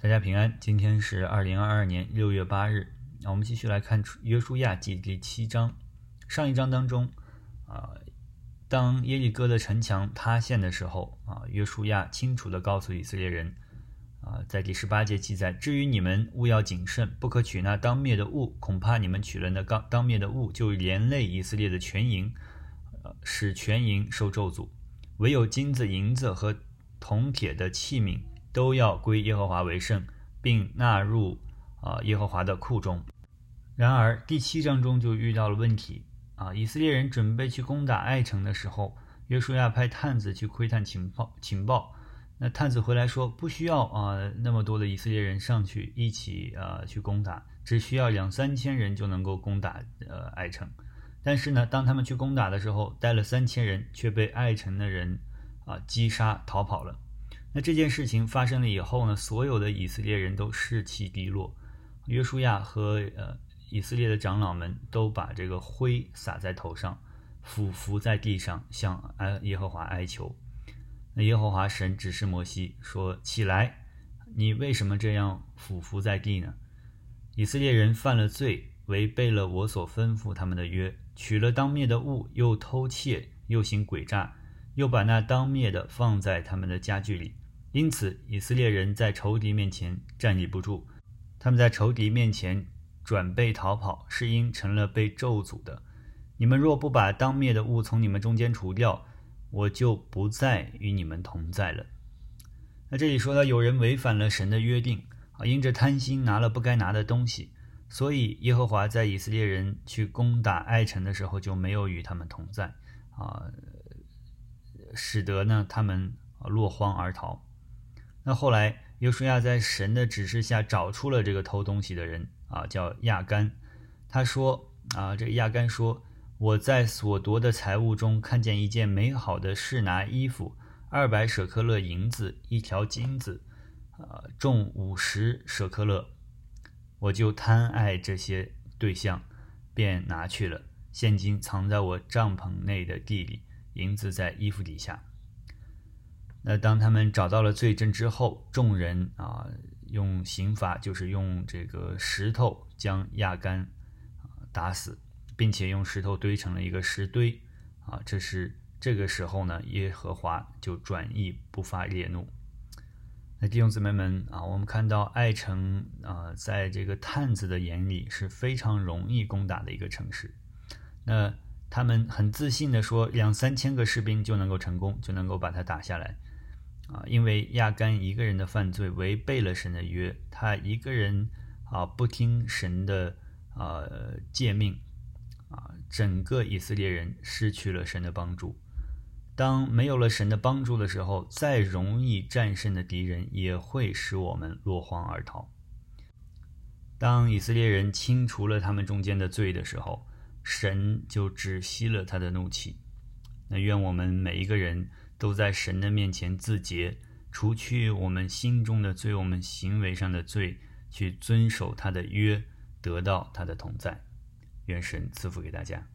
大家平安，今天是二零二二年六月八日。那我们继续来看《约书亚记》第七章。上一章当中，啊，当耶利哥的城墙塌陷的时候，啊，约书亚清楚地告诉以色列人，啊，在第十八节记载：至于你们，务要谨慎，不可取那当灭的物，恐怕你们取了那当当灭的物，就连累以色列的全营，使全营受咒诅。唯有金子、银子和铜铁的器皿。都要归耶和华为圣，并纳入啊耶和华的库中。然而第七章中就遇到了问题啊！以色列人准备去攻打爱城的时候，约书亚派探子去窥探情报。情报，那探子回来说，不需要啊那么多的以色列人上去一起啊去攻打，只需要两三千人就能够攻打呃爱城。但是呢，当他们去攻打的时候，带了三千人，却被爱城的人啊击杀逃跑了。那这件事情发生了以后呢，所有的以色列人都士气低落，约书亚和呃以色列的长老们都把这个灰撒在头上，俯伏在地上向哀耶和华哀求。那耶和华神指示摩西说：“起来，你为什么这样俯伏在地呢？以色列人犯了罪，违背了我所吩咐他们的约，取了当灭的物，又偷窃，又行诡诈，又把那当灭的放在他们的家具里。”因此，以色列人在仇敌面前站立不住，他们在仇敌面前转背逃跑，是因成了被咒诅的。你们若不把当灭的物从你们中间除掉，我就不再与你们同在了。那这里说到有人违反了神的约定啊，因着贪心拿了不该拿的东西，所以耶和华在以色列人去攻打爱城的时候就没有与他们同在啊，使得呢他们落荒而逃。那后来，约书亚在神的指示下找出了这个偷东西的人啊，叫亚干。他说啊，这个亚干说，我在所夺的财物中看见一件美好的示拿衣服，二百舍克勒银子，一条金子，啊，重五十舍克勒，我就贪爱这些对象，便拿去了。现金藏在我帐篷内的地里，银子在衣服底下。那当他们找到了罪证之后，众人啊用刑罚，就是用这个石头将亚干啊打死，并且用石头堆成了一个石堆啊。这是这个时候呢，耶和华就转意不发烈怒。那弟兄姊妹们啊，我们看到爱城啊，在这个探子的眼里是非常容易攻打的一个城市。那他们很自信的说，两三千个士兵就能够成功，就能够把它打下来。啊，因为亚干一个人的犯罪违背了神的约，他一个人啊不听神的啊诫命，啊，整个以色列人失去了神的帮助。当没有了神的帮助的时候，再容易战胜的敌人也会使我们落荒而逃。当以色列人清除了他们中间的罪的时候，神就止息了他的怒气。那愿我们每一个人。都在神的面前自洁，除去我们心中的罪，我们行为上的罪，去遵守他的约，得到他的同在。愿神赐福给大家。